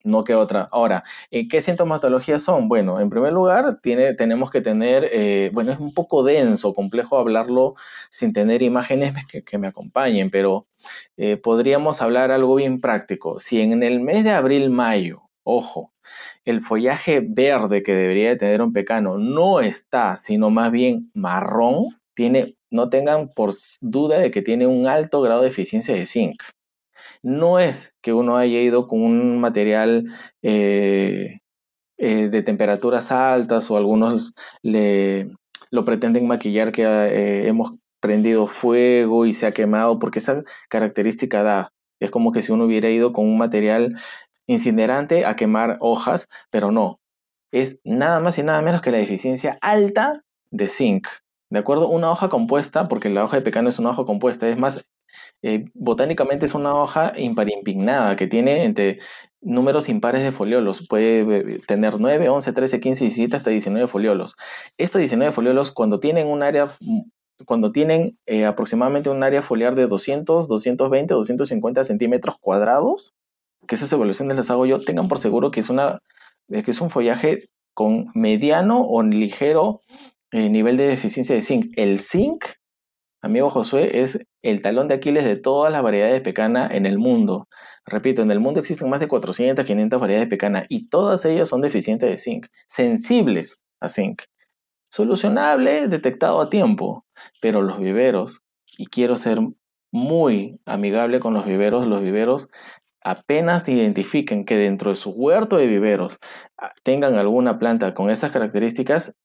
no que otra. Ahora, eh, ¿qué sintomatologías son? Bueno, en primer lugar, tiene, tenemos que tener, eh, bueno, es un poco denso, complejo hablarlo sin tener imágenes que, me acompañen, pero eh, podríamos hablar algo bien práctico. Si en el mes de abril-mayo, ojo, el follaje verde que debería tener un pecano no está, sino más bien marrón, tiene, no tengan por duda de que tiene un alto grado de eficiencia de zinc no es que uno haya ido con un material eh, eh, de temperaturas altas o algunos le, lo pretenden maquillar que eh, hemos prendido fuego y se ha quemado, porque esa característica da. Es como que si uno hubiera ido con un material incinerante a quemar hojas, pero no. Es nada más y nada menos que la deficiencia alta de zinc. ¿De acuerdo? Una hoja compuesta, porque la hoja de pecano es una hoja compuesta, es más eh, botánicamente es una hoja impignada que tiene entre números impares de foliolos. Puede eh, tener 9, 11, 13, 15, 17 hasta 19 foliolos. Estos 19 foliolos, cuando tienen un área, mm, cuando tienen eh, aproximadamente un área foliar de 200, 220, 250 centímetros cuadrados, que esas evaluaciones las hago yo, tengan por seguro que es, una, que es un follaje con mediano o ligero nivel de deficiencia de zinc. El zinc Amigo Josué, es el talón de Aquiles de todas las variedades de pecana en el mundo. Repito, en el mundo existen más de 400, 500 variedades de pecana y todas ellas son deficientes de zinc, sensibles a zinc. Solucionable, detectado a tiempo, pero los viveros, y quiero ser muy amigable con los viveros, los viveros apenas identifiquen que dentro de su huerto de viveros ah, tengan alguna planta con esas características,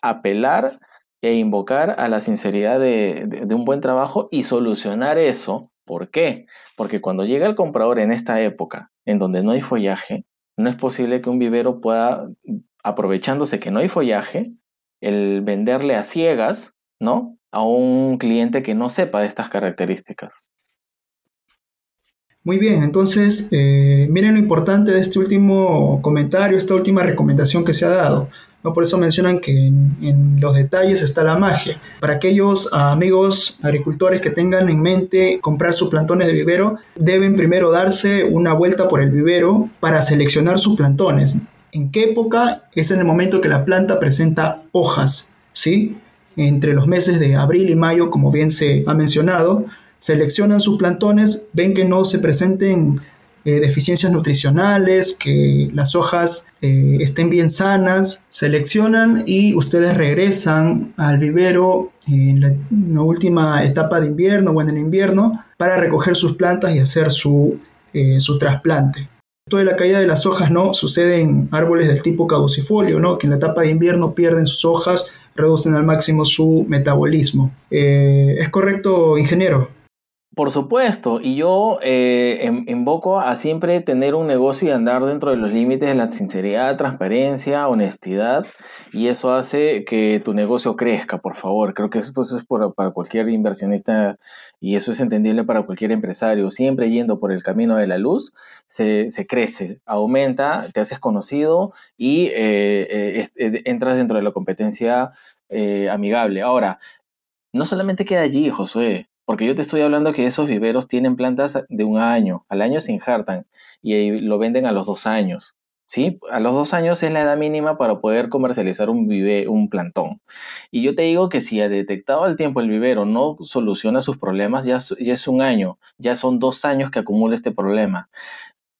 apelar e invocar a la sinceridad de, un buen trabajo y solucionar eso. ¿Por qué? Porque cuando llega el comprador en esta época, en donde no hay follaje, no es posible que un vivero pueda, aprovechándose que no hay follaje, el venderle a ciegas, ¿no? A un cliente que no sepa de estas características. Muy bien, entonces eh, miren lo importante de este último comentario, esta última recomendación que se ha dado. ¿No? Por eso mencionan que en, los detalles está la magia. Para aquellos amigos agricultores que tengan en mente comprar sus plantones de vivero, deben primero darse una vuelta por el vivero para seleccionar sus plantones. ¿En qué época? Es en el momento que la planta presenta hojas, ¿sí? Entre los meses de abril y mayo, como bien se ha mencionado, seleccionan sus plantones, ven que no se presenten eh, deficiencias nutricionales, que las hojas eh, estén bien sanas, seleccionan y ustedes regresan al vivero en la, última etapa de invierno o en el invierno para recoger sus plantas y hacer su, eh, su trasplante. Esto de la caída de las hojas no sucede en árboles del tipo caducifolio, ¿no? que en la etapa de invierno pierden sus hojas, reducen al máximo su metabolismo. ¿Es correcto, ingeniero? Por supuesto, y yo eh, invoco a siempre tener un negocio y andar dentro de los límites de la sinceridad, transparencia, honestidad, y eso hace que tu negocio crezca, por favor. Creo que eso, pues, es para cualquier inversionista y eso es entendible para cualquier empresario. Siempre yendo por el camino de la luz, se, crece, aumenta, te haces conocido y eh, eh, entras dentro de la competencia amigable. Ahora, no solamente queda allí, Josué. Porque yo te estoy hablando que esos viveros tienen plantas de un año, al año se injertan. y lo venden a los dos años. ¿sí? A los dos años es la edad mínima para poder comercializar un, vive, un plantón. Y yo te digo que si ha detectado al tiempo el vivero no soluciona sus problemas, ya, es un año, ya son dos años que acumula este problema.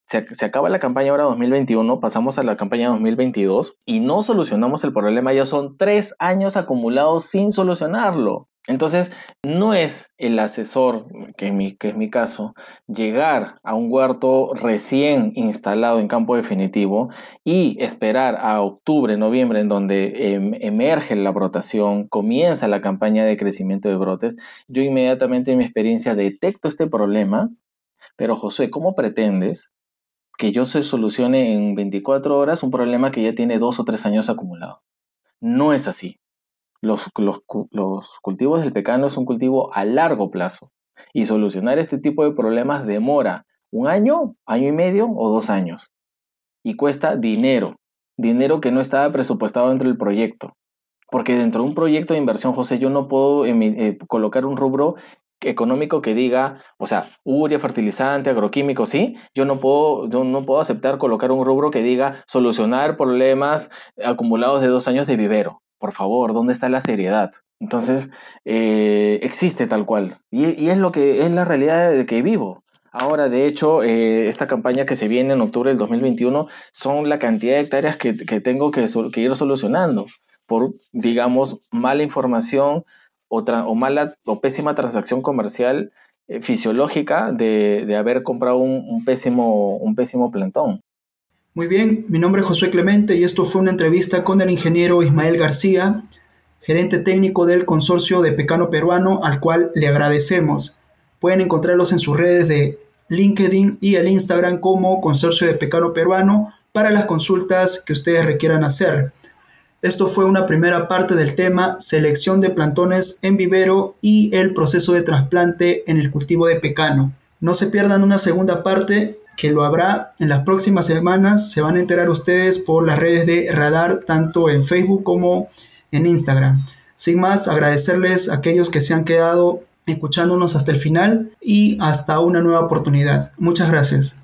Se, acaba la campaña ahora 2021, pasamos a la campaña 2022 y no solucionamos el problema, ya son tres años acumulados sin solucionarlo. Entonces, no es el asesor, que, es mi caso, llegar a un huerto recién instalado en campo definitivo y esperar a octubre, noviembre, en donde em, emerge la brotación, comienza la campaña de crecimiento de brotes. Yo inmediatamente en mi experiencia detecto este problema, pero José, ¿cómo pretendes que yo se solucione en 24 horas un problema que ya tiene dos o tres años acumulado? No es así. Los, cultivos del pecano es un cultivo a largo plazo. Y solucionar este tipo de problemas demora un año, año y medio o dos años. Y cuesta dinero, dinero que no estaba presupuestado dentro del proyecto. Porque dentro de un proyecto de inversión, José, yo no puedo eh, colocar un rubro económico que diga, o sea, urea, fertilizante, agroquímico, sí, yo no puedo, yo no puedo aceptar colocar un rubro que diga solucionar problemas acumulados de dos años de vivero por favor, ¿dónde está la seriedad? Entonces, eh, existe tal cual. Y, es lo que es la realidad de que vivo. Ahora, de hecho, eh, esta campaña que se viene en octubre del 2021 son la cantidad de hectáreas que, tengo que, ir solucionando por, digamos, mala información o, o mala o pésima transacción comercial eh, fisiológica de, haber comprado un, pésimo, un pésimo plantón. Muy bien, mi nombre es Josué Clemente y esto fue una entrevista con el ingeniero Ismael García, gerente técnico del consorcio de Pecano Peruano, al cual le agradecemos. Pueden encontrarlos en sus redes de LinkedIn y el Instagram como Consorcio de Pecano Peruano para las consultas que ustedes requieran hacer. Esto fue una primera parte del tema selección de plantones en vivero y el proceso de trasplante en el cultivo de pecano. No se pierdan una segunda parte que lo habrá en las próximas semanas. Se van a enterar ustedes por las redes de Radar, tanto en Facebook como en Instagram. Sin más, agradecerles a aquellos que se han quedado escuchándonos hasta el final y hasta una nueva oportunidad. Muchas gracias.